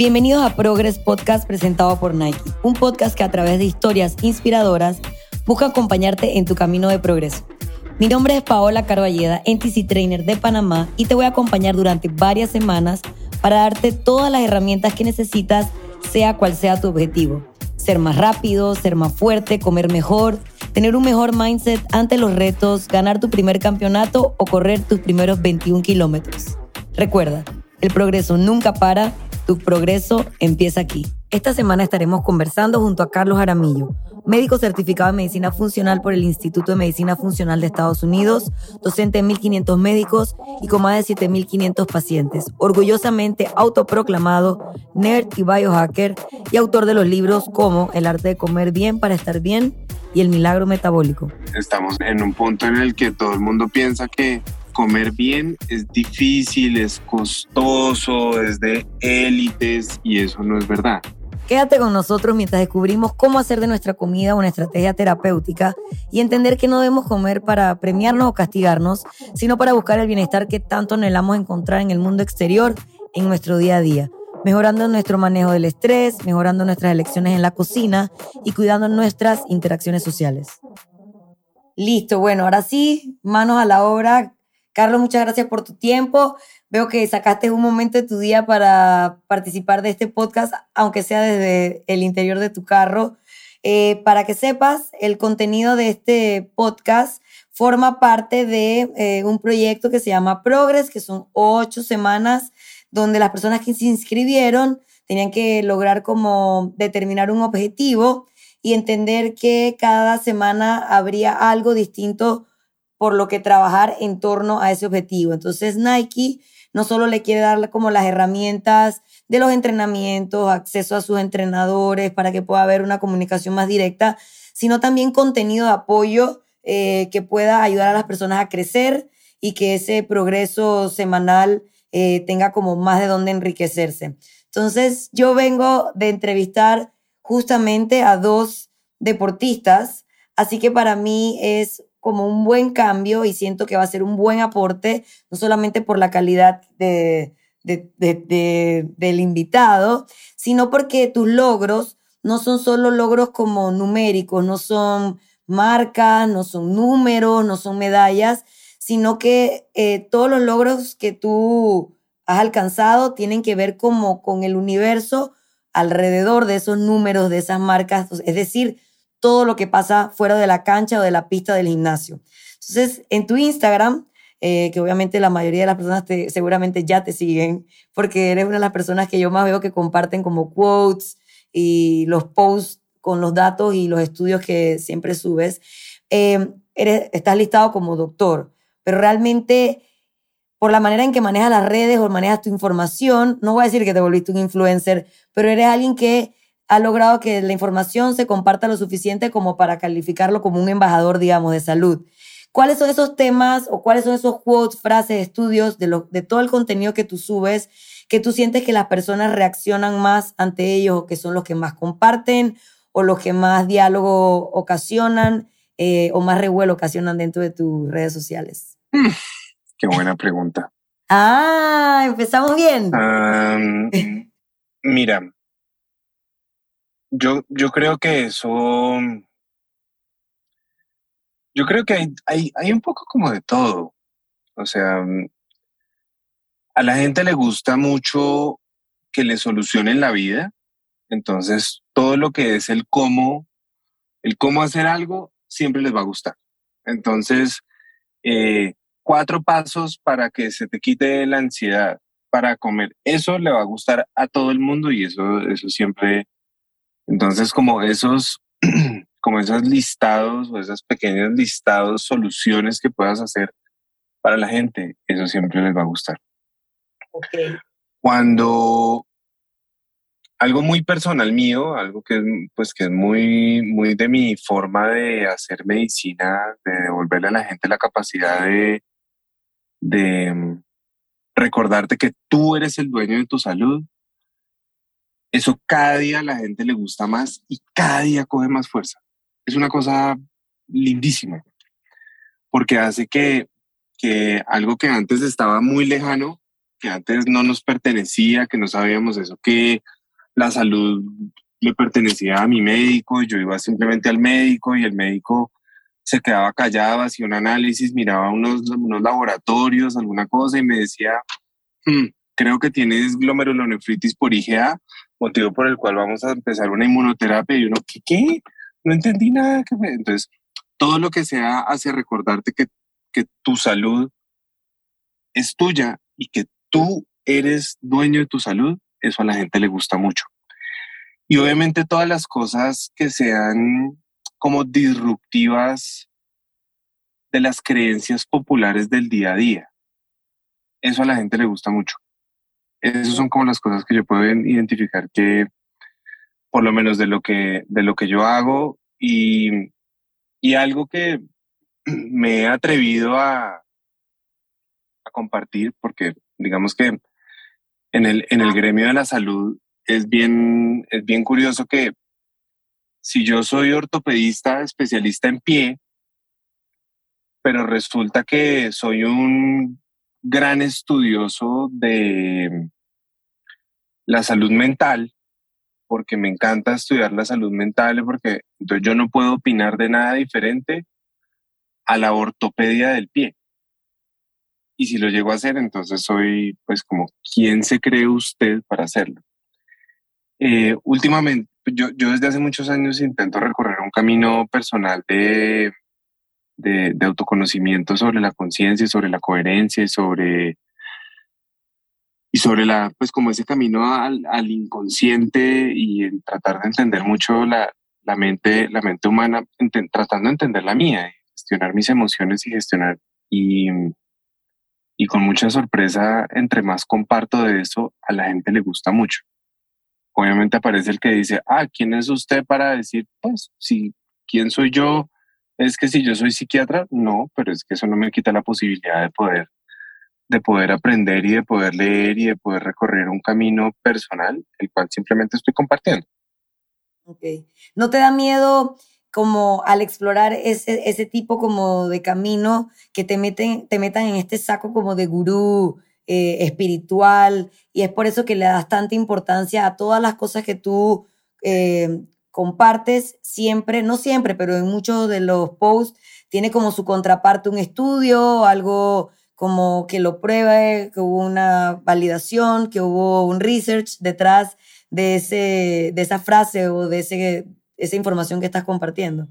Bienvenidos a Progress Podcast presentado por Nike, un podcast que a través de historias inspiradoras busca acompañarte en tu camino de progreso. Mi nombre es Paola Carballeda, NTC Trainer de Panamá y te voy a acompañar durante varias semanas para darte todas las herramientas que necesitas, sea cual sea tu objetivo. Ser más rápido, ser más fuerte, comer mejor, tener un mejor mindset ante los retos, ganar tu primer campeonato o correr tus primeros 21 kilómetros. Recuerda, el progreso nunca para tu progreso empieza aquí. Esta semana estaremos conversando junto a Carlos Aramillo, médico certificado en medicina funcional por el Instituto de Medicina Funcional de Estados Unidos, docente de 1.500 médicos y con más de 7.500 pacientes, orgullosamente autoproclamado nerd y biohacker y autor de los libros como El arte de comer bien para estar bien y El milagro metabólico. Estamos en un punto en el que todo el mundo piensa que comer bien es difícil, es costoso, es de élites y eso no es verdad. Quédate con nosotros mientras descubrimos cómo hacer de nuestra comida una estrategia terapéutica y entender que no debemos comer para premiarnos o castigarnos, sino para buscar el bienestar que tanto anhelamos encontrar en el mundo exterior en nuestro día a día, mejorando nuestro manejo del estrés, mejorando nuestras elecciones en la cocina y cuidando nuestras interacciones sociales. Listo, bueno, ahora sí, manos a la obra. Carlos, muchas gracias por tu tiempo. Veo que sacaste un momento de tu día para participar de este podcast, aunque sea desde el interior de tu carro. Eh, para que sepas, el contenido de este podcast forma parte de eh, un proyecto que se llama Progress, que son ocho semanas donde las personas que se inscribieron tenían que lograr como determinar un objetivo y entender que cada semana habría algo distinto por lo que trabajar en torno a ese objetivo. Entonces Nike no solo le quiere dar como las herramientas de los entrenamientos, acceso a sus entrenadores para que pueda haber una comunicación más directa, sino también contenido de apoyo eh, que pueda ayudar a las personas a crecer y que ese progreso semanal eh, tenga como más de dónde enriquecerse. Entonces yo vengo de entrevistar justamente a dos deportistas, así que para mí es como un buen cambio y siento que va a ser un buen aporte, no solamente por la calidad de, del invitado, sino porque tus logros no son solo logros como numéricos, no son marcas, no son números, no son medallas, sino que eh, todos los logros que tú has alcanzado tienen que ver como con el universo alrededor de esos números, de esas marcas, es decir, todo lo que pasa fuera de la cancha o de la pista del gimnasio. Entonces, en tu Instagram, eh, que obviamente la mayoría de las personas te, seguramente ya te siguen, porque eres una de las personas que yo más veo que comparten como quotes y los posts con los datos y los estudios que siempre subes. Eh, eres, estás listado como doctor, pero realmente por la manera en que manejas las redes o manejas tu información, no voy a decir que te volviste un influencer, pero eres alguien que ha logrado que la información se comparta lo suficiente como para calificarlo como un embajador, digamos, de salud. ¿Cuáles son esos temas o cuáles son esos quotes, frases, estudios de, lo, de todo el contenido que tú subes que tú sientes que las personas reaccionan más ante ellos o que son los que más comparten o los que más diálogo ocasionan eh, o más revuelo ocasionan dentro de tus redes sociales? Mm, qué buena pregunta. Ah, empezamos bien. mira, yo, yo creo que eso, yo creo que hay, hay, hay un poco como de todo. O sea, a la gente le gusta mucho que le solucionen la vida. Entonces, todo lo que es el cómo, el cómo hacer algo, siempre les va a gustar. Entonces, eh, cuatro pasos para que se te quite la ansiedad para comer. Eso le va a gustar a todo el mundo y eso, eso siempre, entonces, como esos, como esos listados o esos pequeños listados, soluciones que puedas hacer para la gente, eso siempre les va a gustar. Okay. Cuando algo muy personal mío, algo que, pues, que es muy, muy de mi forma de hacer medicina, de devolverle a la gente la capacidad de, de mm, recordarte que tú eres el dueño de tu salud, eso cada día a la gente le gusta más y cada día coge más fuerza. Es una cosa lindísima, porque hace que, que algo que antes estaba muy lejano que antes no nos pertenecía, que no sabíamos eso, que la salud le pertenecía a mi médico, yo iba simplemente al médico y el médico se quedaba callado, hacía un análisis, miraba unos, unos laboratorios, alguna cosa y me decía, hmm, creo que tienes glomerulonefritis por IgA, motivo por el cual vamos a empezar una inmunoterapia y uno, ¿qué? qué? No entendí nada. Entonces, todo lo que sea hace recordarte que, que tu salud es tuya y que tú eres dueño de tu salud, eso a la gente le gusta mucho. Y obviamente todas las cosas que sean como disruptivas de las creencias populares del día a día. Eso a la gente le gusta mucho. Esas son como las cosas que yo puedo identificar que, por lo menos de lo que, de lo que yo hago y, y algo que me he atrevido a, a compartir, porque digamos que en el, en el gremio de la salud es bien, es bien curioso que si yo soy ortopedista especialista en pie, pero resulta que soy un gran estudioso de la salud mental, porque me encanta estudiar la salud mental, porque entonces yo no puedo opinar de nada diferente a la ortopedia del pie. Y si lo llego a hacer, entonces soy pues como, ¿quién se cree usted para hacerlo? Eh, últimamente, yo, yo desde hace muchos años intento recorrer un camino personal de de, autoconocimiento sobre la conciencia, sobre la coherencia sobre, y sobre la, pues como ese camino al, inconsciente y en tratar de entender mucho la, la mente, la mente humana, tratando de entender la mía, gestionar mis emociones y gestionar y, y con mucha sorpresa, entre más comparto de eso, a la gente le gusta mucho. Obviamente aparece el que dice, ah, ¿quién es usted para decir, pues, si, ¿quién soy yo? Es que si yo soy psiquiatra, no, pero es que eso no me quita la posibilidad de poder, de poder aprender y de poder leer y de poder recorrer un camino personal, el cual simplemente estoy compartiendo. Ok. ¿No te da miedo como al explorar ese, ese tipo como de camino que te, meten, te metan en este saco como de gurú eh, espiritual y es por eso que le das tanta importancia a todas las cosas que tú eh, compartes siempre, no siempre, pero en muchos de los posts tiene como su contraparte un estudio, algo como que lo pruebe, que hubo una validación, que hubo un research detrás de, ese, de esa frase o de ese, esa información que estás compartiendo.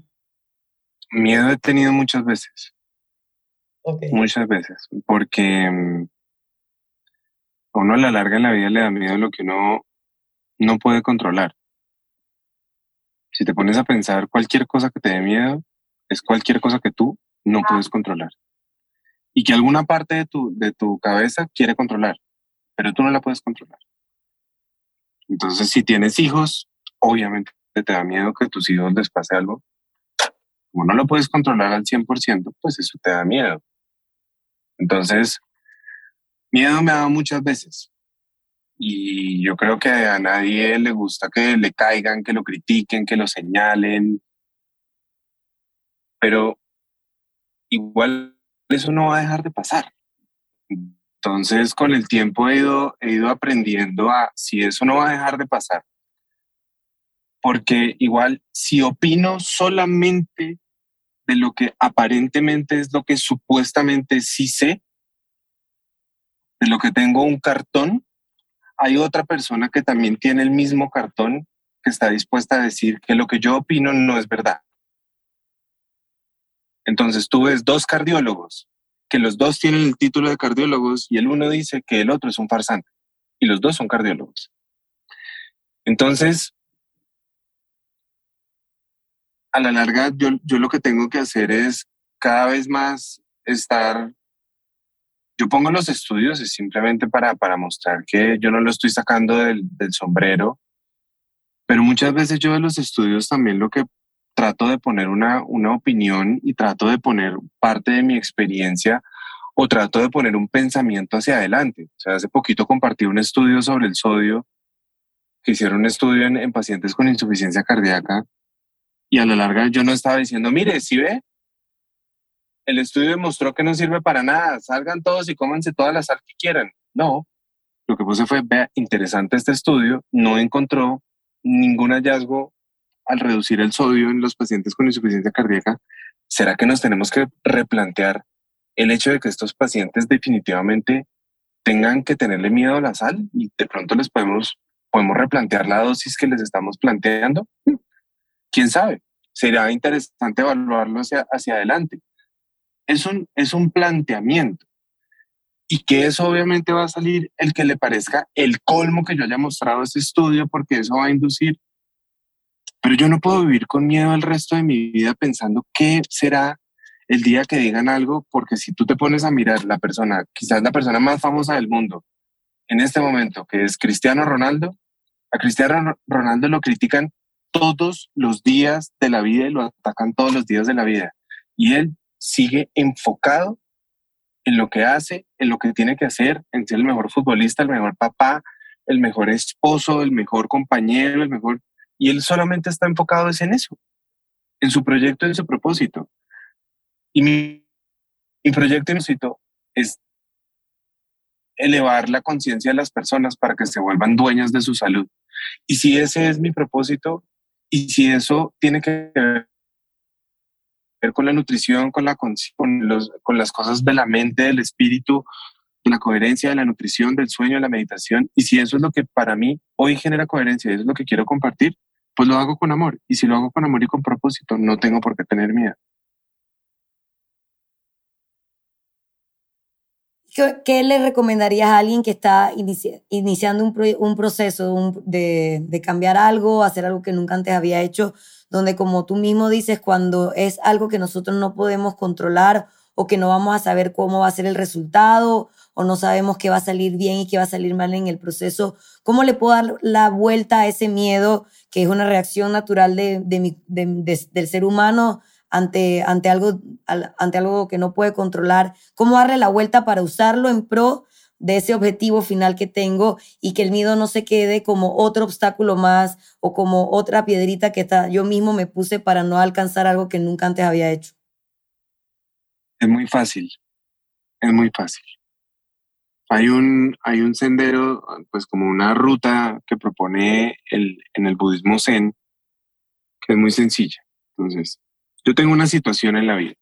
Miedo he tenido muchas veces. Muchas veces, porque mm, a uno a la larga en la vida le da miedo lo que uno no puede controlar. Si te pones a pensar cualquier cosa que te dé miedo, es cualquier cosa que tú no puedes controlar. Y que alguna parte de tu, de tu cabeza quiere controlar, pero tú no la puedes controlar. Entonces, si tienes hijos, obviamente te da miedo que tus hijos les pase algo. Como no lo puedes controlar al 100%, pues eso te da miedo. Entonces, miedo me ha dado muchas veces y yo creo que a nadie le gusta que le caigan, que lo critiquen, que lo señalen. Pero igual eso no va a dejar de pasar. Entonces, con el tiempo he ido, he ido aprendiendo a si eso no va a dejar de pasar. Porque igual, si opino solamente de lo que aparentemente es lo que supuestamente sí sé, de lo que tengo un cartón, hay otra persona que también tiene el mismo cartón que está dispuesta a decir que lo que yo opino no es verdad. Entonces tú ves dos cardiólogos, que los dos tienen el título de cardiólogos y el uno dice que el otro es un farsante y los dos son cardiólogos. Entonces, a la larga yo, yo lo que tengo que hacer es cada vez más estar yo pongo los estudios es simplemente para, para mostrar que yo no lo estoy sacando del, sombrero, pero muchas veces yo de los estudios también lo que trato de poner una, una opinión y trato de poner parte de mi experiencia o trato de poner un pensamiento hacia adelante. O sea, hace poquito compartí un estudio sobre el sodio, que hicieron un estudio en, en pacientes con insuficiencia cardíaca y a la larga yo no estaba diciendo, mire, si ve, el estudio demostró que no sirve para nada, salgan todos y cómanse toda la sal que quieran. No, lo que puse fue, vea, interesante este estudio, no encontró ningún hallazgo al reducir el sodio en los pacientes con insuficiencia cardíaca. ¿Será que nos tenemos que replantear el hecho de que estos pacientes definitivamente tengan que tenerle miedo a la sal y de pronto les podemos, replantear la dosis que les estamos planteando? ¿Quién sabe? Será interesante evaluarlo hacia adelante. Es un, es un planteamiento y que eso obviamente va a salir el que le parezca el colmo que yo haya mostrado este estudio porque eso va a inducir. Pero yo no puedo vivir con miedo el resto de mi vida pensando qué será el día que digan algo, porque si tú te pones a mirar la persona, quizás la persona más famosa del mundo en este momento, que es Cristiano Ronaldo, a Cristiano Ronaldo lo critican todos los días de la vida y lo atacan todos los días de la vida. Y él sigue enfocado en lo que hace, en lo que tiene que hacer, en ser el mejor futbolista, el mejor papá, el mejor esposo, el mejor compañero, el mejor... Y él solamente está enfocado en eso, en su proyecto, en su propósito. Y mi, proyecto es elevar la conciencia de las personas para que se vuelvan dueñas de su salud. Y si ese es mi propósito, y si eso tiene que ver con la nutrición, con, la, con, los, con las cosas de la mente, del espíritu, de la coherencia, de la nutrición, del sueño, de la meditación. Y si eso es lo que para mí hoy genera coherencia, eso es lo que quiero compartir, pues lo hago con amor. Y si lo hago con amor y con propósito, no tengo por qué tener miedo. ¿Qué, le recomendarías a alguien que está iniciando un, proceso de, de cambiar algo, hacer algo que nunca antes había hecho? donde como tú mismo dices, cuando es algo que nosotros no podemos controlar o que no vamos a saber cómo va a ser el resultado o no sabemos qué va a salir bien y qué va a salir mal en el proceso, ¿cómo le puedo dar la vuelta a ese miedo que es una reacción natural de, del ser humano ante, ante, algo, ante algo que no puede controlar? ¿Cómo darle la vuelta para usarlo en pro de ese objetivo final que tengo y que el miedo no se quede como otro obstáculo más o como otra piedrita que yo mismo me puse para no alcanzar algo que nunca antes había hecho? Es muy fácil, es muy fácil. Hay un, hay un sendero, pues como una ruta que propone el, en el budismo zen, que es muy sencilla. Entonces, yo tengo una situación en la vida.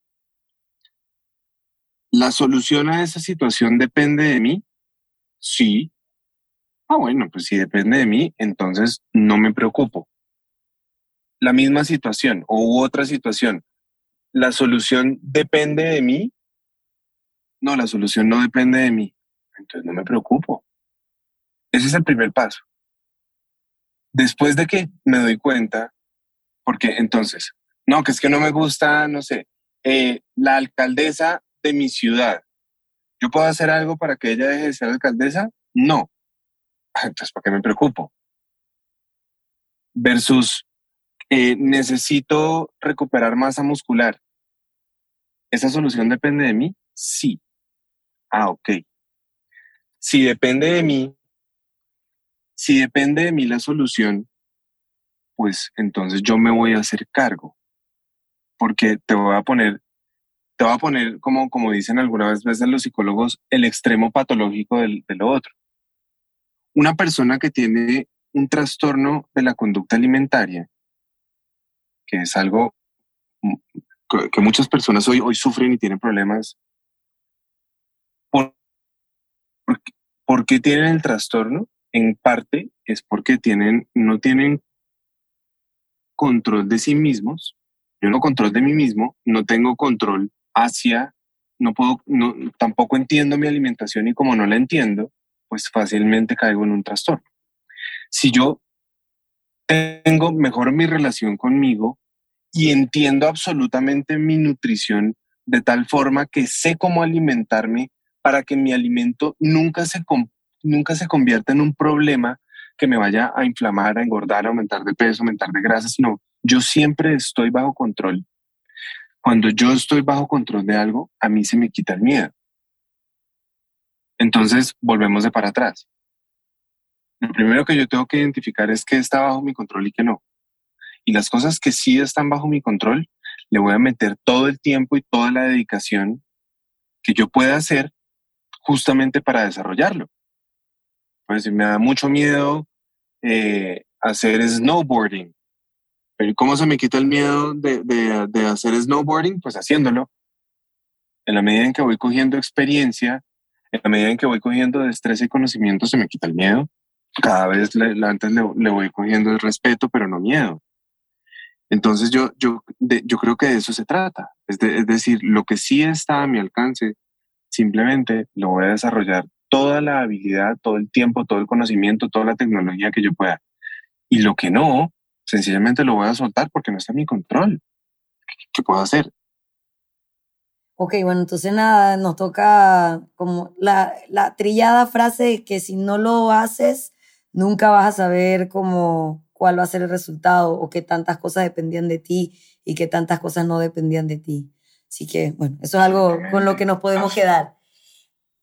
¿La solución a esa situación depende de mí? Sí. Ah, bueno, pues si depende de mí, entonces no me preocupo. La misma situación o otra situación, ¿la solución depende de mí? No, la solución no depende de mí. Entonces no me preocupo. Ese es el primer paso. Después de que me doy cuenta, porque entonces, no, que es que no me gusta, no sé, eh, la alcaldesa de mi ciudad ¿Yo puedo hacer algo para que ella deje de ser alcaldesa? No. Ah, entonces, ¿para qué me preocupo? Versus, eh, necesito recuperar masa muscular. ¿Esa solución depende de mí? Sí. Ah, ok. Si depende de mí, si depende de mí la solución, pues entonces yo me voy a hacer cargo. Porque te voy a poner te va a poner, como, como dicen algunas veces los psicólogos, el extremo patológico de lo otro. Una persona que tiene un trastorno de la conducta alimentaria, que es algo que muchas personas hoy, hoy sufren y tienen problemas, ¿por, por, qué tienen el trastorno? En parte es porque tienen, no tienen control de sí mismos. Yo no control de mí mismo, no tengo control hacia, no puedo, no, tampoco entiendo mi alimentación y como no la entiendo, pues fácilmente caigo en un trastorno. Si yo tengo mejor mi relación conmigo y entiendo absolutamente mi nutrición de tal forma que sé cómo alimentarme para que mi alimento nunca se, nunca se convierta en un problema que me vaya a inflamar, a engordar, a aumentar de peso, aumentar de grasa, sino yo siempre estoy bajo control cuando yo estoy bajo control de algo, a mí se me quita el miedo. Entonces, volvemos de para atrás. Lo primero que yo tengo que identificar es qué está bajo mi control y qué no. Y las cosas que sí están bajo mi control, le voy a meter todo el tiempo y toda la dedicación que yo pueda hacer justamente para desarrollarlo. Pues me da mucho miedo eh, hacer snowboarding. Pero ¿cómo se me quita el miedo de, de, de hacer snowboarding? Pues haciéndolo. En la medida en que voy cogiendo experiencia, en la medida en que voy cogiendo destreza y conocimiento, se me quita el miedo. Cada vez le, antes le, voy cogiendo el respeto, pero no miedo. Entonces yo, yo, yo creo que de eso se trata. Es decir, lo que sí está a mi alcance, simplemente lo voy a desarrollar toda la habilidad, todo el tiempo, todo el conocimiento, toda la tecnología que yo pueda. Y lo que no, sencillamente lo voy a soltar porque no está en mi control. ¿Qué puedo hacer? Ok, bueno, entonces nada, nos toca como la, la trillada frase de que si no lo haces, nunca vas a saber cómo, cuál va a ser el resultado o qué tantas cosas dependían de ti y qué tantas cosas no dependían de ti. Así que, bueno, eso es algo con lo que nos podemos quedar.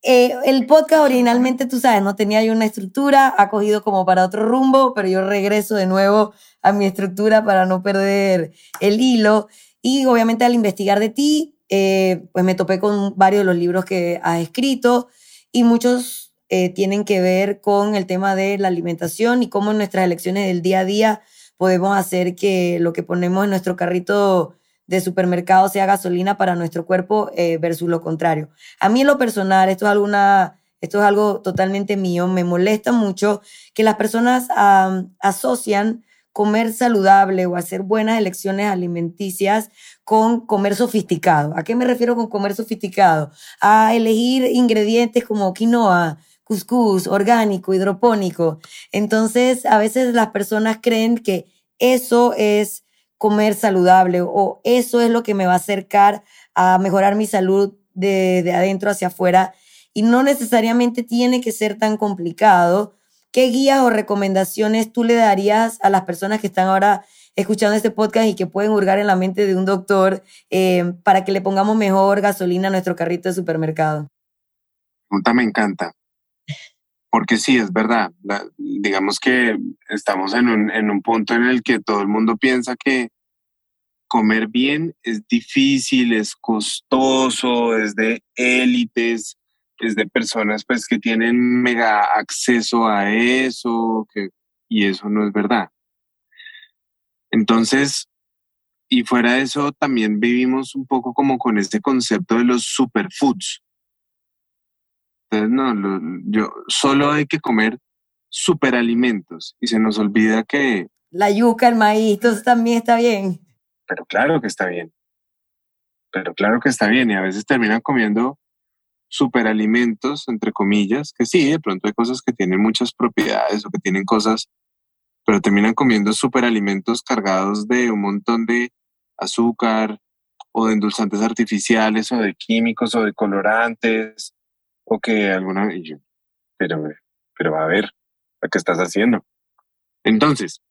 Eh, el podcast originalmente, tú sabes, no tenía yo una estructura, ha cogido como para otro rumbo, pero yo regreso de nuevo a mi estructura para no perder el hilo. Y obviamente al investigar de ti, eh, pues me topé con varios de los libros que has escrito y muchos eh, tienen que ver con el tema de la alimentación y cómo en nuestras elecciones del día a día podemos hacer que lo que ponemos en nuestro carrito de supermercado sea gasolina para nuestro cuerpo eh, versus lo contrario. A mí en lo personal, esto es, alguna, esto es algo totalmente mío, me molesta mucho que las personas asocian comer saludable o hacer buenas elecciones alimenticias con comer sofisticado. ¿A qué me refiero con comer sofisticado? A elegir ingredientes como quinoa, cuscús, orgánico, hidropónico. Entonces, a veces las personas creen que eso es comer saludable o eso es lo que me va a acercar a mejorar mi salud de, de adentro hacia afuera y no necesariamente tiene que ser tan complicado. ¿Qué guías o recomendaciones tú le darías a las personas que están ahora escuchando este podcast y que pueden hurgar en la mente de un doctor eh, para que le pongamos mejor gasolina a nuestro carrito de supermercado? Me encanta. Porque sí, es verdad. digamos que estamos en un, punto en el que todo el mundo piensa que comer bien es difícil, es costoso, es de élites, es de personas pues que tienen mega acceso a eso, y eso no es verdad. Entonces, y fuera de eso, también vivimos un poco como con este concepto de los superfoods. Entonces, no, yo, solo hay que comer superalimentos y se nos olvida que... La yuca, el maíz, también está bien. Pero claro que está bien. Pero claro que está bien y a veces terminan comiendo superalimentos, entre comillas, que sí, de pronto hay cosas que tienen muchas propiedades o que tienen cosas, pero terminan comiendo superalimentos cargados de un montón de azúcar o de endulzantes artificiales o de químicos o de colorantes o que alguna... Pero, pero a ver, ¿qué estás haciendo? Entonces,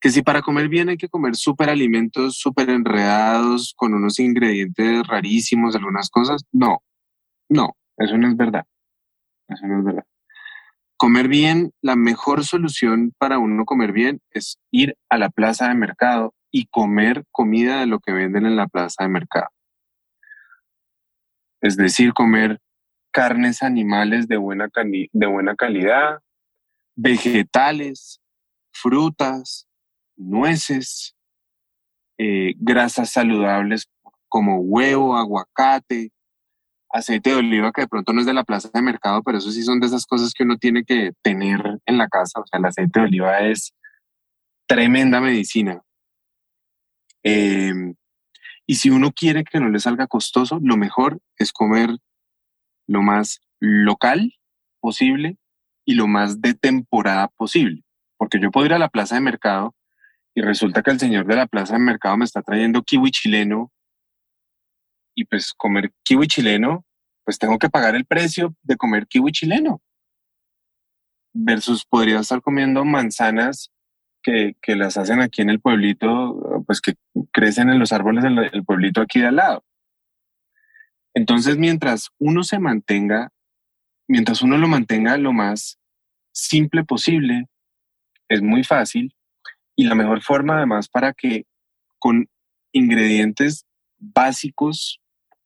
que si para comer bien hay que comer superalimentos súper enredados con unos ingredientes rarísimos, algunas cosas, no, no, eso no es verdad. Eso no es verdad. Comer bien, la mejor solución para uno comer bien es ir a la plaza de mercado y comer comida de lo que venden en la plaza de mercado. Es decir, comer carnes animales de buena, de buena calidad, vegetales, frutas, nueces, eh, grasas saludables como huevo, aguacate, aceite de oliva que de pronto no es de la plaza de mercado, pero eso sí son de esas cosas que uno tiene que tener en la casa. O sea, el aceite de oliva es tremenda medicina. Em, y si uno quiere que no le salga costoso, lo mejor es comer lo más local posible y lo más de temporada posible. Porque yo puedo ir a la plaza de mercado y resulta que el señor de la plaza de mercado me está trayendo kiwi chileno y pues comer kiwi chileno, pues tengo que pagar el precio de comer kiwi chileno. Versus podría estar comiendo manzanas que, que las hacen aquí en el pueblito, pues que crecen en los árboles del pueblito aquí de al lado. Entonces, mientras uno se mantenga, mientras uno lo mantenga lo más simple posible, es muy fácil y la mejor forma además para que con ingredientes básicos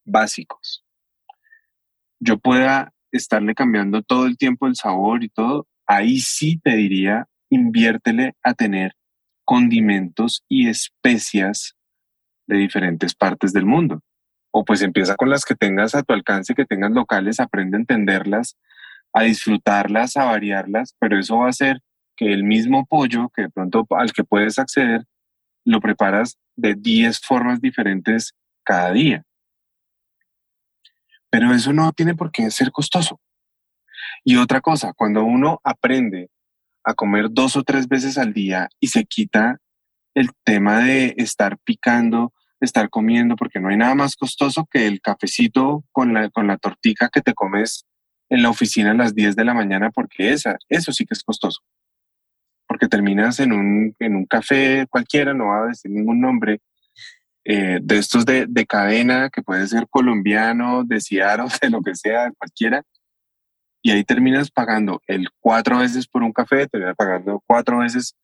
básicos. Yo pueda estarle cambiando todo el tiempo el sabor y todo, ahí sí te diría, inviértele a tener condimentos y especias de diferentes partes del mundo. O pues empieza con las que tengas a tu alcance, que tengas locales, aprende a entenderlas, a disfrutarlas, a variarlas, pero eso va a hacer que el mismo pollo que de pronto al que puedes acceder, lo preparas de 10 formas diferentes cada día. Pero eso no tiene por qué ser costoso. Y otra cosa, cuando uno aprende a comer dos o tres veces al día y se quita el tema de estar picando, estar comiendo, porque no hay nada más costoso que el cafecito con la, con la tortica que te comes en la oficina a las 10 de la mañana, porque esa, eso sí que es costoso. Porque terminas en un, en un café cualquiera, no va a decir ningún nombre, eh, de estos de, de, cadena, que puede ser colombiano, de Ciaro, de lo que sea, cualquiera, y ahí terminas pagando el cuatro veces por un café, terminas pagando cuatro veces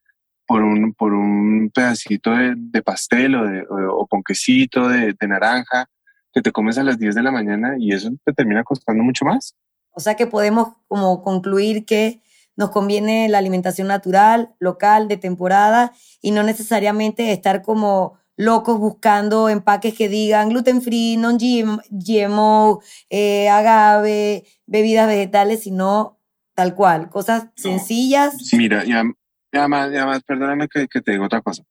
por un, por un pedacito de, pastel o, de, o, ponquecito de, de, naranja que te comes a las 10 de la mañana y eso te termina costando mucho más. O sea que podemos como concluir que nos conviene la alimentación natural, local, de temporada y no necesariamente estar como locos buscando empaques que digan gluten free, non GMO, eh, agave, bebidas vegetales, sino tal cual, cosas sencillas. mira, y además, además, perdóname que, te digo otra cosa.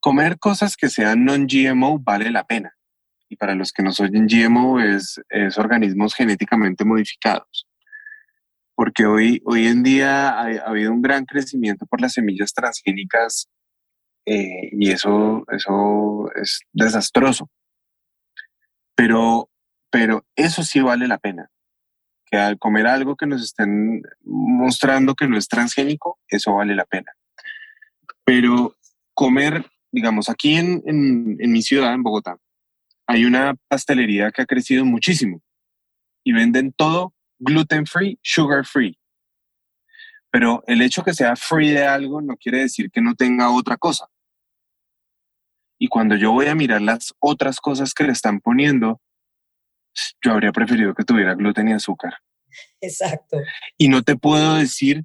Comer cosas que sean non-GMO vale la pena. Y para los que no oyen, GMO es, es organismos genéticamente modificados. Porque hoy, hoy en día ha, ha habido un gran crecimiento por las semillas transgénicas eh, y eso, eso es desastroso. Pero, pero eso sí vale la pena. Al comer algo que nos estén mostrando que no es transgénico, eso vale la pena. Pero comer, digamos, aquí en, en mi ciudad, en Bogotá, hay una pastelería que ha crecido muchísimo y venden todo gluten free, sugar free. Pero el hecho que sea free de algo no quiere decir que no tenga otra cosa. Y cuando yo voy a mirar las otras cosas que le están poniendo, yo habría preferido que tuviera gluten y azúcar. Exacto. Y no te puedo decir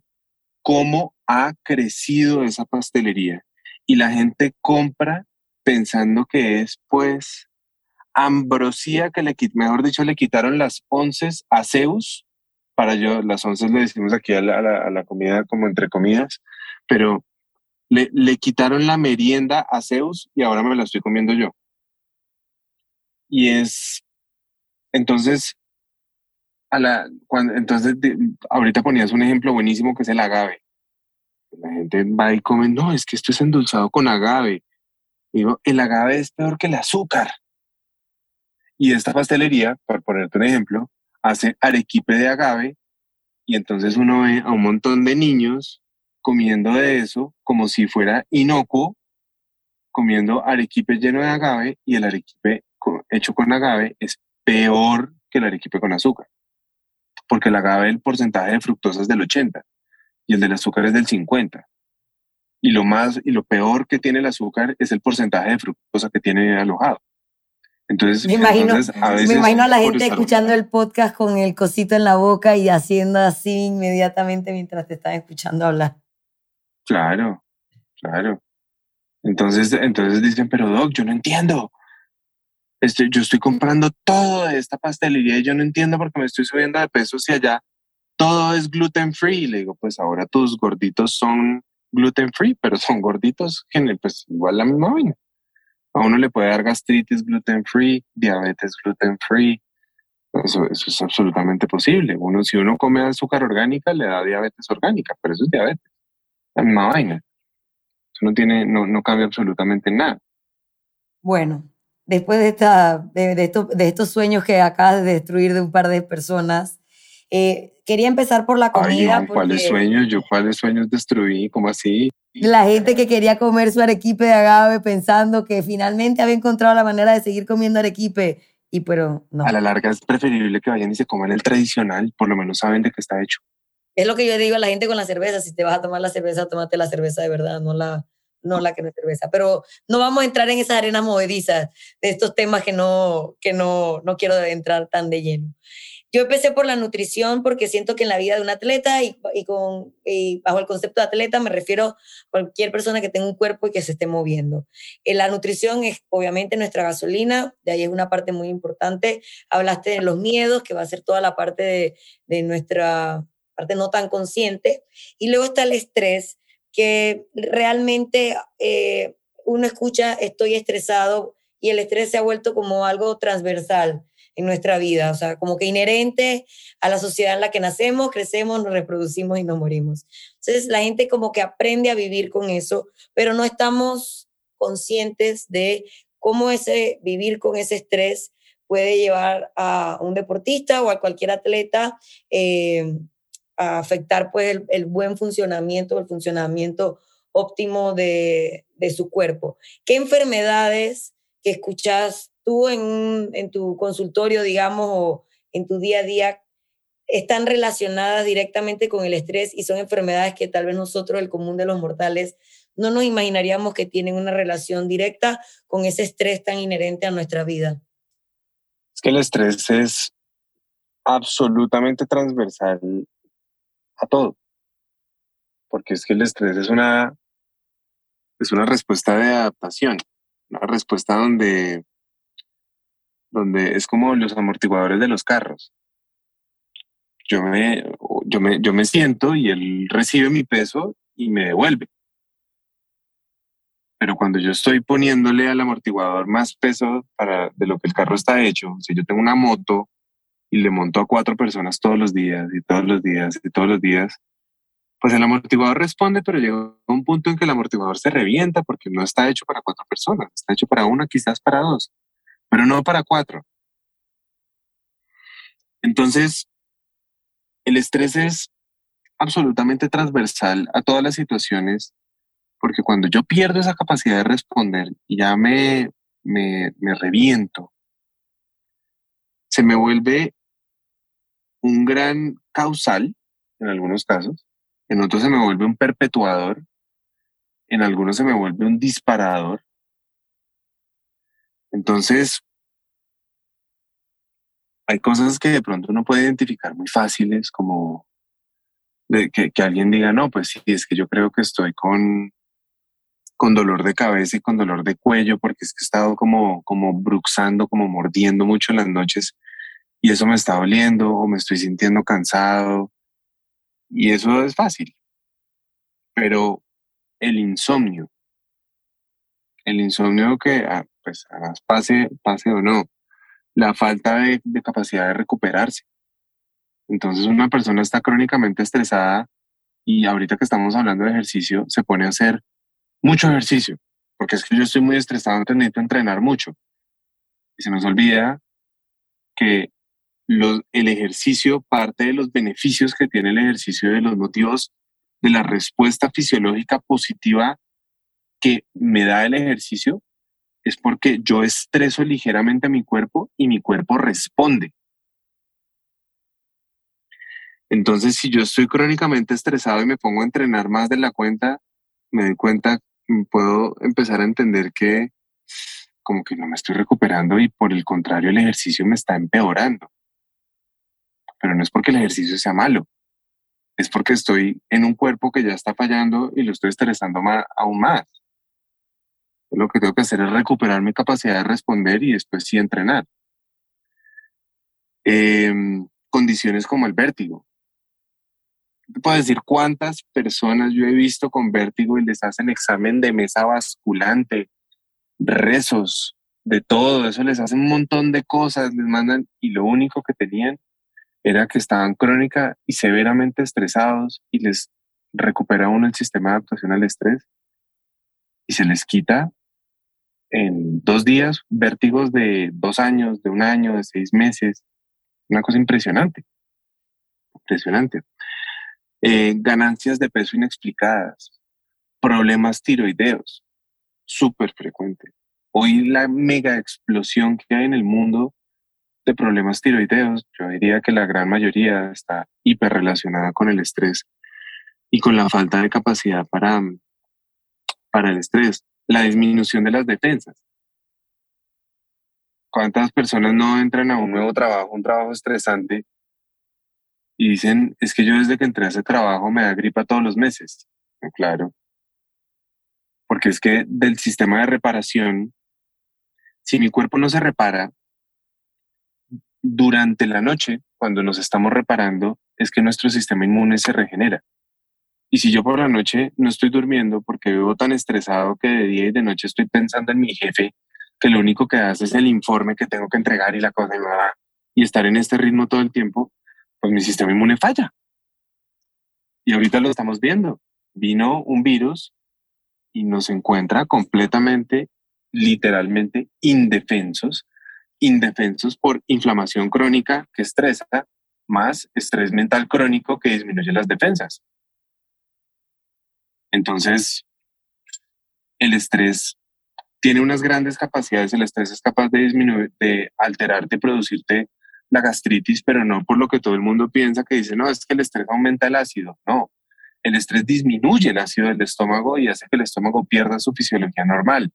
cómo ha crecido esa pastelería. Y la gente compra pensando que es pues ambrosía que le mejor dicho, le quitaron las onces a Zeus. Para yo, las onces le decimos aquí a la, a la comida como entre comidas, pero le, quitaron la merienda a Zeus y ahora me la estoy comiendo yo. Y es, entonces, a la, cuando, entonces, ahorita ponías un ejemplo buenísimo que es el agave. La gente va y come, no, es que esto es endulzado con agave. Digo, el agave es peor que el azúcar. Y esta pastelería, por ponerte un ejemplo, hace arequipe de agave y entonces uno ve a un montón de niños comiendo de eso como si fuera inocuo, comiendo arequipe lleno de agave y el arequipe hecho con agave es peor que el arequipe con azúcar. Porque el agave el porcentaje de fructosa es del 80 y el del azúcar es del 50. Y lo más y lo peor que tiene el azúcar es el porcentaje de fructosa que tiene alojado. Entonces, me imagino, a me imagino a la gente escuchando el podcast con el cosito en la boca y haciendo así inmediatamente mientras te están escuchando hablar. Claro, claro. Entonces, entonces dicen, pero Doc, yo no entiendo. Este, yo estoy comprando todo de esta pastelería y yo no entiendo por qué me estoy subiendo de peso si allá todo es gluten free. le digo, pues ahora tus gorditos son gluten free, pero son gorditos, pues igual la misma vaina. A uno le puede dar gastritis gluten free, diabetes gluten free. Eso, eso es absolutamente posible. Uno, si uno come azúcar orgánica, le da diabetes orgánica, pero eso es diabetes la misma vaina. Eso no, tiene, no, no cambia absolutamente nada. Bueno, después de, esta, de, de, de, estos sueños que acabas de destruir de un par de personas, eh, quería empezar por la comida. ¿Cuáles sueños? ¿Yo cuáles sueños destruí? ¿Cómo así? La gente que quería comer su arequipe de agave pensando que finalmente había encontrado la manera de seguir comiendo arequipe. Y pero no. A la larga es preferible que vayan y se coman el tradicional, por lo menos saben de qué está hecho. Es lo que yo digo a la gente con la cerveza. Si te vas a tomar la cerveza, tómate la cerveza de verdad, no la no la que no es cerveza. Pero no vamos a entrar en esas arenas movedizas de estos temas que no, que no, no quiero entrar tan de lleno. Yo empecé por la nutrición porque siento que en la vida de un atleta y, con, y bajo el concepto de atleta me refiero a cualquier persona que tenga un cuerpo y que se esté moviendo. Eh, la nutrición es obviamente nuestra gasolina, de ahí es una parte muy importante. Hablaste de los miedos, que va a ser toda la parte de, de nuestra parte no tan consciente. Y luego está el estrés, que realmente eh, uno escucha estoy estresado y el estrés se ha vuelto como algo transversal en nuestra vida, o sea, como que inherente a la sociedad en la que nacemos, crecemos, nos reproducimos y nos morimos. Entonces la gente como que aprende a vivir con eso, pero no estamos conscientes de cómo ese vivir con ese estrés puede llevar a un deportista o a cualquier atleta eh, a afectar pues el, buen funcionamiento, el funcionamiento óptimo de, de su cuerpo. ¿Qué enfermedades que escuchas tú en, en tu consultorio, digamos, o en tu día a día, están relacionadas directamente con el estrés y son enfermedades que tal vez nosotros, el común de los mortales, no nos imaginaríamos que tienen una relación directa con ese estrés tan inherente a nuestra vida. Es que el estrés es absolutamente transversal a todo, porque es que el estrés es una, es una respuesta de adaptación, una respuesta donde donde es como los amortiguadores de los carros. Yo me, yo me, yo me siento y él recibe mi peso y me devuelve. Pero cuando yo estoy poniéndole al amortiguador más peso para, de lo que el carro está hecho, si yo tengo una moto y le monto a cuatro personas todos los días y todos los días y todos los días, pues el amortiguador responde, pero llega un punto en que el amortiguador se revienta porque no está hecho para cuatro personas, está hecho para una, quizás para dos pero no para cuatro. Entonces, el estrés es absolutamente transversal a todas las situaciones, porque cuando yo pierdo esa capacidad de responder y ya me, me, me reviento, se me vuelve un gran causal en algunos casos, en otros se me vuelve un perpetuador, en algunos se me vuelve un disparador. Entonces, hay cosas que de pronto uno puede identificar muy fáciles, como que, alguien diga, no, pues sí, es que yo creo que estoy con, con dolor de cabeza y con dolor de cuello, porque es que he estado como, como bruxando, como mordiendo mucho en las noches, y eso me está doliendo, o me estoy sintiendo cansado, y eso es fácil. Pero el insomnio, el insomnio que, ah, pues pase, pase o no, la falta de, capacidad de recuperarse. Entonces una persona está crónicamente estresada y ahorita que estamos hablando de ejercicio, se pone a hacer mucho ejercicio, porque es que yo estoy muy estresado, entonces necesito entrenar mucho. Y se nos olvida que los, el ejercicio, parte de los beneficios que tiene el ejercicio, de los motivos de la respuesta fisiológica positiva que me da el ejercicio, es porque yo estreso ligeramente a mi cuerpo y mi cuerpo responde. Entonces, si yo estoy crónicamente estresado y me pongo a entrenar más de la cuenta, me doy cuenta, mm, puedo empezar a entender que como que no me estoy recuperando y por el contrario el ejercicio me está empeorando. Pero no es porque el ejercicio sea malo, es porque estoy en un cuerpo que ya está fallando y lo estoy estresando más, aún más lo que tengo que hacer es recuperar mi capacidad de responder y después sí entrenar. Em, condiciones como el vértigo. Te puedo decir cuántas personas yo he visto con vértigo y les hacen examen de mesa basculante, rezos, de todo, eso les hacen un montón de cosas, les mandan y lo único que tenían era que estaban crónica y severamente estresados y les recupera uno el sistema de adaptación al estrés y se les quita en dos días vértigos de dos años, de un año, de seis meses. Una cosa impresionante. Impresionante. Eh, ganancias de peso inexplicadas. Problemas tiroideos. Súper frecuente. Hoy la mega explosión que hay en el mundo de problemas tiroideos, yo diría que la gran mayoría está hiperrelacionada con el estrés y con la falta de capacidad para, para el estrés, la disminución de las defensas. ¿Cuántas personas no entran a un nuevo trabajo, un trabajo estresante, y dicen, es que yo desde que entré a ese trabajo me da gripa todos los meses? Claro. Porque es que del sistema de reparación, si mi cuerpo no se repara, durante la noche, cuando nos estamos reparando, es que nuestro sistema inmune se regenera. Y si yo por la noche no estoy durmiendo porque vivo tan estresado que de día y de noche estoy pensando en mi jefe, que lo único que hace es el informe que tengo que entregar y la cosa y, y estar en este ritmo todo el tiempo, pues mi sistema inmune falla. Y ahorita lo estamos viendo. Vino un virus y nos encuentra completamente, literalmente indefensos, indefensos por inflamación crónica que estresa, más estrés mental crónico que disminuye las defensas. Entonces, el estrés tiene unas grandes capacidades, el estrés es capaz de disminuir, de alterarte, producirte la gastritis, pero no por lo que todo el mundo piensa que dice, no, es que el estrés aumenta el ácido. No, el estrés disminuye el ácido del estómago y hace que el estómago pierda su fisiología normal.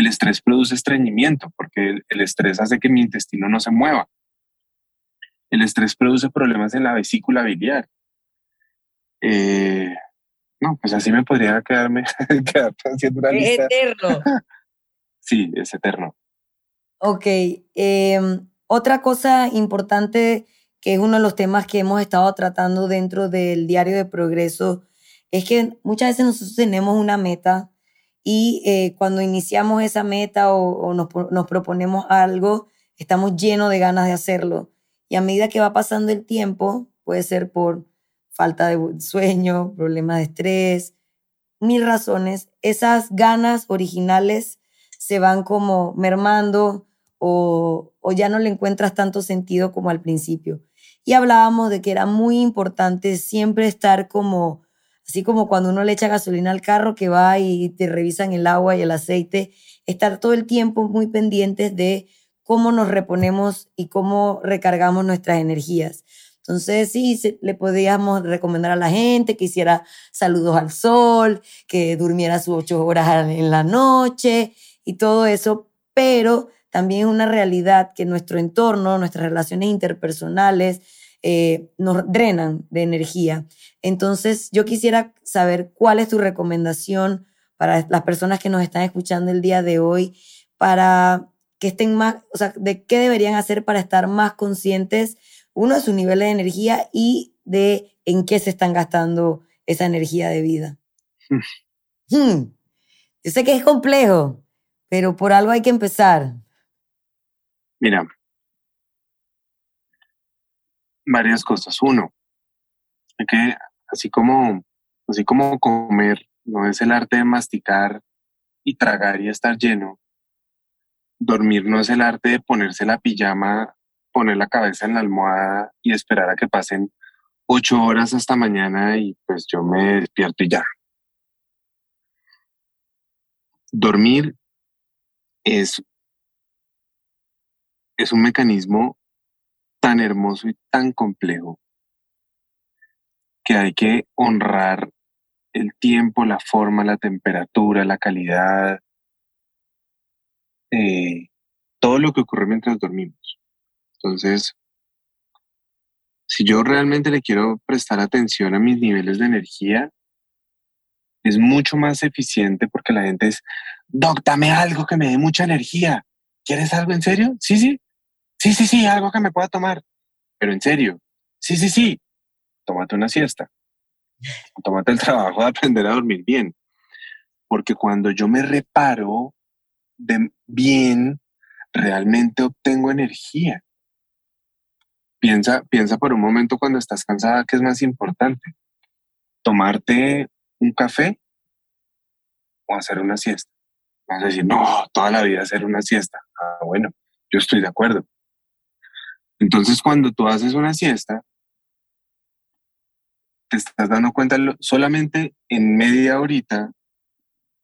El estrés produce estreñimiento porque el, estrés hace que mi intestino no se mueva. El estrés produce problemas en la vesícula biliar. Eh, no, pues así me podría quedarme haciendo una es eterno. sí, es eterno. Ok. Em, otra cosa importante que es uno de los temas que hemos estado tratando dentro del diario de progreso, es que muchas veces nosotros tenemos una meta y eh, cuando iniciamos esa meta o, nos, nos, proponemos algo, estamos llenos de ganas de hacerlo. Y a medida que va pasando el tiempo, puede ser por falta de sueño, problemas de estrés, mil razones, esas ganas originales se van como mermando o, o ya no le encuentras tanto sentido como al principio y hablábamos de que era muy importante siempre estar como, así como cuando uno le echa gasolina al carro que va y te revisan el agua y el aceite, estar todo el tiempo muy pendientes de cómo nos reponemos y cómo recargamos nuestras energías. Entonces, sí, le podíamos recomendar a la gente que hiciera saludos al sol, que durmiera sus ocho horas en la noche y todo eso, pero también es una realidad que nuestro entorno, nuestras relaciones interpersonales, eh, nos drenan de energía. Entonces, yo quisiera saber cuál es tu recomendación para las personas que nos están escuchando el día de hoy, para que estén más, o sea, de qué deberían hacer para estar más conscientes, uno, de su nivel de energía y de en qué se están gastando esa energía de vida. Hmm. Yo sé que es complejo, pero por algo hay que empezar. Mira, varias cosas. Uno, que así como, así como comer no es el arte de masticar y tragar y estar lleno, dormir no es el arte de ponerse la pijama, poner la cabeza en la almohada y esperar a que pasen ocho horas hasta mañana y pues yo me despierto y ya. Dormir es es un mecanismo tan hermoso y tan complejo que hay que honrar el tiempo, la forma, la temperatura, la calidad, eh, todo lo que ocurre mientras dormimos. Entonces, si yo realmente le quiero prestar atención a mis niveles de energía, es mucho más eficiente porque la gente es, Doc, dame algo que me dé mucha energía. ¿Quieres algo en serio? Sí, sí. Sí, sí, sí, algo que me pueda tomar. Pero en serio, sí, sí, sí, tómate una siesta. Tómate el trabajo de aprender a dormir bien. Porque cuando yo me reparo de bien, realmente obtengo energía. Piensa, piensa por un momento cuando estás cansada qué es más importante. Tomarte un café o hacer una siesta. Vas a decir, no, toda la vida hacer una siesta. Ah, bueno, yo estoy de acuerdo. Entonces, cuando tú haces una siesta, te estás dando cuenta solamente en media horita,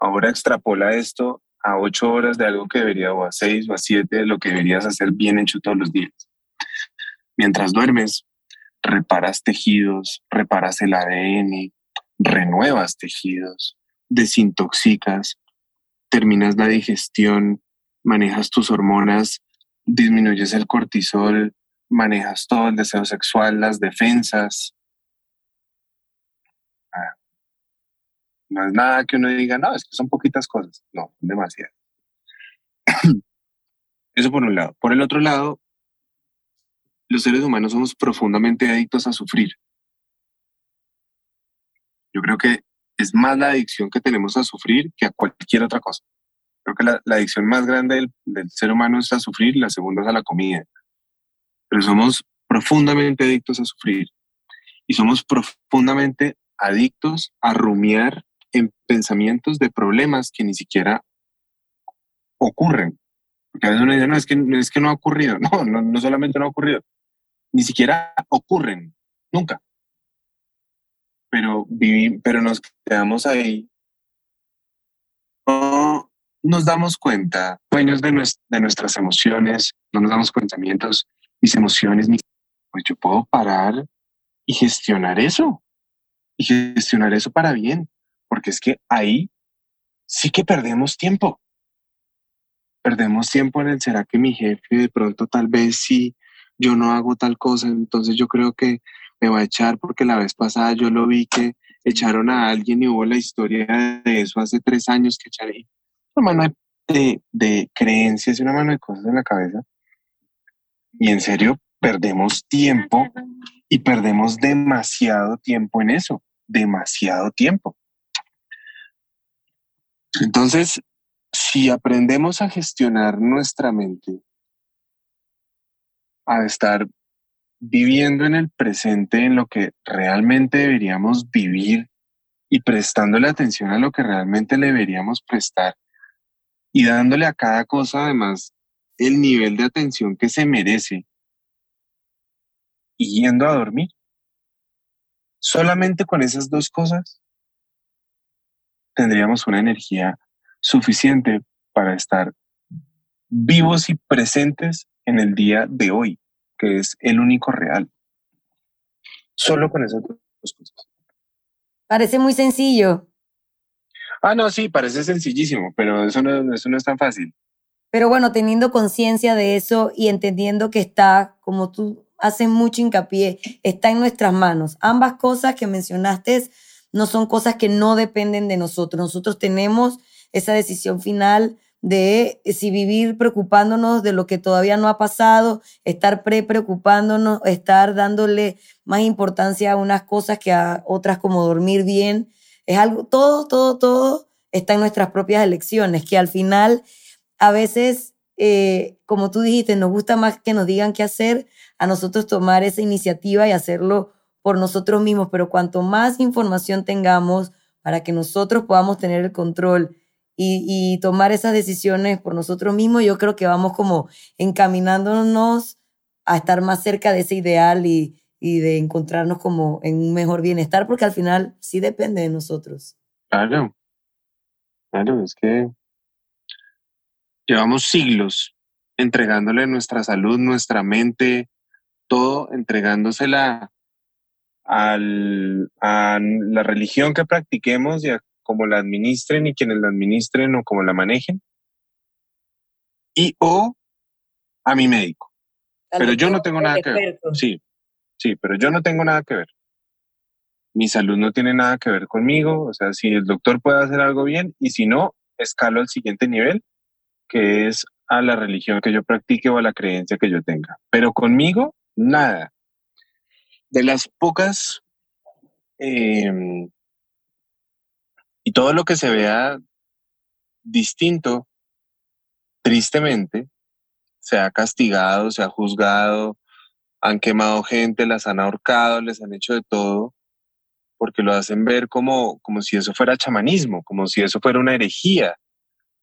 ahora extrapola esto a ocho horas de algo que debería, o a seis o a siete, de lo que deberías hacer bien hecho todos los días. Mientras duermes, reparas tejidos, reparas el ADN, renuevas tejidos, desintoxicas, terminas la digestión, manejas tus hormonas, disminuyes el cortisol, manejas todo el deseo sexual, las defensas. Ah, no es nada que uno diga, no, es que son poquitas cosas. No, demasiado. Eso por un lado. Por el otro lado, los seres humanos somos profundamente adictos a sufrir. Yo creo que es más la adicción que tenemos a sufrir que a cualquier otra cosa. Creo que la, adicción más grande del, ser humano es a sufrir, la segunda es a la comida. Pero somos profundamente adictos a sufrir y somos profundamente adictos a rumiar en pensamientos de problemas que ni siquiera ocurren. Porque a veces uno dice, no, es que, es que no ha ocurrido. No, no, no solamente no ha ocurrido, ni siquiera ocurren, nunca. Pero, pero nos quedamos ahí. No nos damos cuenta, dueños de, de nuestras emociones, no nos damos pensamientos, mis emociones, pues yo puedo parar y gestionar eso. Y gestionar eso para bien. Porque es que ahí sí que perdemos tiempo. Perdemos tiempo en el, ¿será que mi jefe de pronto tal vez sí yo no hago tal cosa, entonces yo creo que me va a echar porque la vez pasada yo lo vi que echaron a alguien y hubo la historia de eso hace tres años que echaron una mano de, de creencias y una mano de cosas en la cabeza. Y en serio, perdemos tiempo y perdemos demasiado tiempo en eso, demasiado tiempo. Entonces, si aprendemos a gestionar nuestra mente a estar viviendo en el presente, en lo que realmente deberíamos vivir y prestándole atención a lo que realmente le deberíamos prestar y dándole a cada cosa además el nivel de atención que se merece y yendo a dormir. Solamente con esas dos cosas tendríamos una energía suficiente para estar vivos y presentes en el día de hoy, que es el único real. Solo con esas dos cosas. Parece muy sencillo. Ah, no, sí, parece sencillísimo, pero eso no, eso no es tan fácil. Pero bueno, teniendo conciencia de eso y entendiendo que está, como tú haces mucho hincapié, está en nuestras manos. Ambas cosas que mencionaste no son cosas que no dependen de nosotros. Nosotros tenemos esa decisión final de si vivir preocupándonos de lo que todavía no ha pasado, estar pre-preocupándonos, estar dándole más importancia a unas cosas que a otras como dormir bien. Es algo, todo, todo, todo está en nuestras propias elecciones, que al final a veces, eh, como tú dijiste, nos gusta más que nos digan qué hacer, a nosotros tomar esa iniciativa y hacerlo por nosotros mismos, pero cuanto más información tengamos para que nosotros podamos tener el control y, tomar esas decisiones por nosotros mismos, yo creo que vamos como encaminándonos a estar más cerca de ese ideal y, y de encontrarnos como en un mejor bienestar, porque al final sí depende de nosotros. Claro, claro, es que llevamos siglos entregándole nuestra salud, nuestra mente, todo entregándosela al, a la religión que practiquemos y a como la administren y quienes la administren o como la manejen. Y o a mi médico. pero yo no tengo nada que ver. Sí, sí, pero yo no tengo nada que ver. Mi salud no tiene nada que ver conmigo. O sea, si el doctor puede hacer algo bien y si no, escalo al siguiente nivel, que es a la religión que yo practique o a la creencia que yo tenga. Pero conmigo, nada. De las pocas em, y todo lo que se vea distinto, tristemente, se ha castigado, se ha juzgado, han quemado gente, las han ahorcado, les han hecho de todo, porque lo hacen ver como, como si eso fuera chamanismo, como si eso fuera una herejía,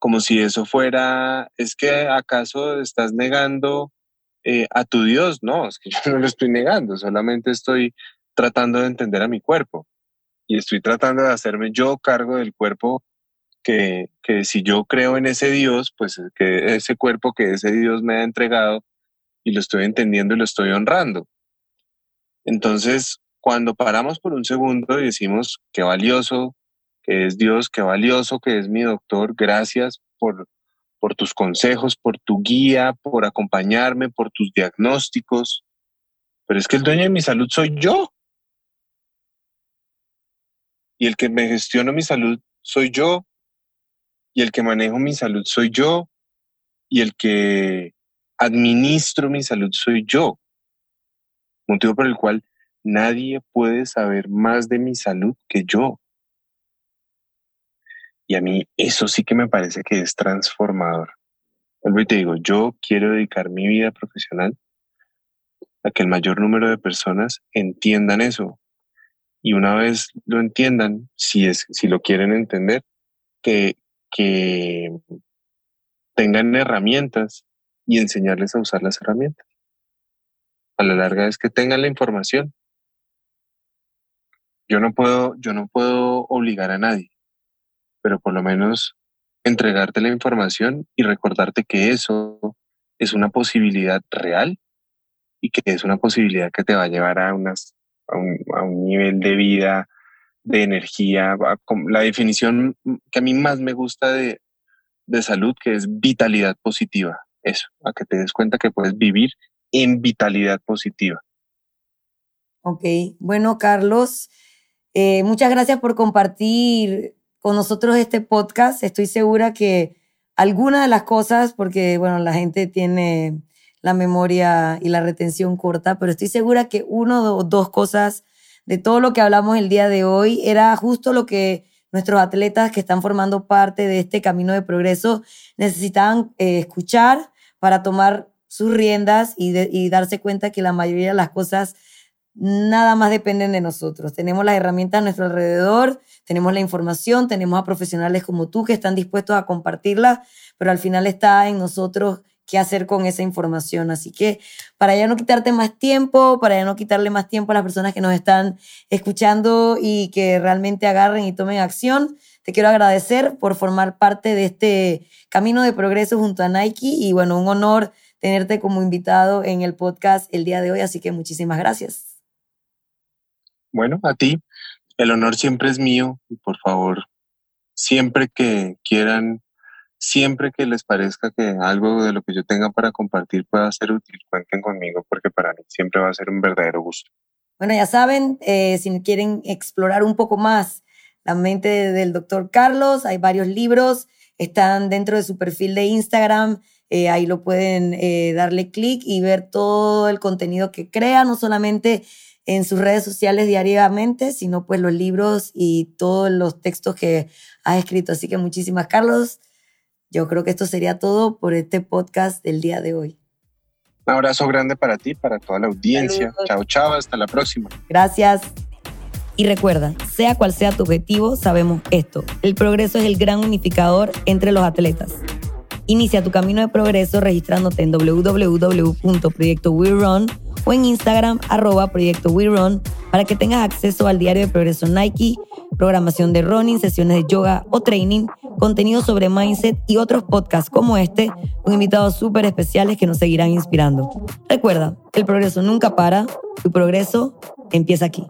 como si eso fuera, es que acaso estás negando eh, a tu Dios, no, es que yo no lo estoy negando, solamente estoy tratando de entender a mi cuerpo y estoy tratando de hacerme yo cargo del cuerpo que, que si yo creo en ese Dios, pues que ese cuerpo que ese Dios me ha entregado y lo estoy entendiendo y lo estoy honrando. Entonces, cuando paramos por un segundo y decimos qué valioso que es Dios, que valioso, que es mi doctor. Gracias por, por tus consejos, por tu guía, por acompañarme, por tus diagnósticos. Pero es que el dueño de mi salud soy yo. Y el que me gestiono mi salud soy yo. Y el que manejo mi salud soy yo. Y el que administro mi salud soy yo. Motivo por el cual nadie puede saber más de mi salud que yo. Y a mí eso sí que me parece que es transformador. Te digo, yo quiero dedicar mi vida profesional a que el mayor número de personas entiendan eso. Y una vez lo entiendan, si, es, si lo quieren entender, que, que tengan herramientas y enseñarles a usar las herramientas. A la larga es que tengan la información. Yo no puedo, yo no puedo obligar a nadie, pero por lo menos entregarte la información y recordarte que eso es una posibilidad real y que es una posibilidad que te va a llevar a, unas, a, un, nivel de vida, de energía. La definición que a mí más me gusta de, de salud, que es vitalidad positiva. Eso, a que te des cuenta que puedes vivir en vitalidad positiva. Ok, bueno, Carlos, eh, muchas gracias por compartir con nosotros este podcast. Estoy segura que algunas de las cosas, porque bueno, la gente tiene la memoria y la retención corta, pero estoy segura que uno o dos cosas de todo lo que hablamos el día de hoy era justo lo que nuestros atletas que están formando parte de este camino de progreso necesitaban eh, escuchar para tomar sus riendas y, y darse cuenta que la mayoría de las cosas nada más dependen de nosotros. Tenemos las herramientas a nuestro alrededor, tenemos la información, tenemos a profesionales como tú que están dispuestos a compartirla, pero al final está en nosotros qué hacer con esa información. Así que para ya no quitarte más tiempo, para ya no quitarle más tiempo a las personas que nos están escuchando y que realmente agarren y tomen acción, te quiero agradecer por formar parte de este camino de progreso junto a Nike y bueno, un honor tenerte como invitado en el podcast el día de hoy, así que muchísimas gracias. Bueno, a ti, el honor siempre es mío y por favor, siempre que quieran siempre que les parezca que algo de lo que yo tenga para compartir pueda ser útil, cuenten conmigo porque para mí siempre va a ser un verdadero gusto. Bueno, ya saben, eh, si quieren explorar un poco más la mente del doctor Carlos, hay varios libros, están dentro de su perfil de Instagram, eh, ahí lo pueden eh, darle clic y ver todo el contenido que crea, no solamente en sus redes sociales diariamente, sino pues los libros y todos los textos que ha escrito. Así que muchísimas, Carlos. Yo creo que esto sería todo por este podcast del día de hoy. Un abrazo grande para ti, para toda la audiencia. Chao, chao, hasta la próxima. Gracias. Y recuerda, sea cual sea tu objetivo, sabemos esto. El progreso es el gran unificador entre los atletas. Inicia tu camino de progreso registrándote en www.proyectowerun o en Instagram arroba Proyecto para que tengas acceso al diario de progreso Nike, programación de running, sesiones de yoga o training, contenido sobre mindset y otros podcasts como este, con invitados súper especiales que nos seguirán inspirando. Recuerda, el progreso nunca para, tu progreso empieza aquí.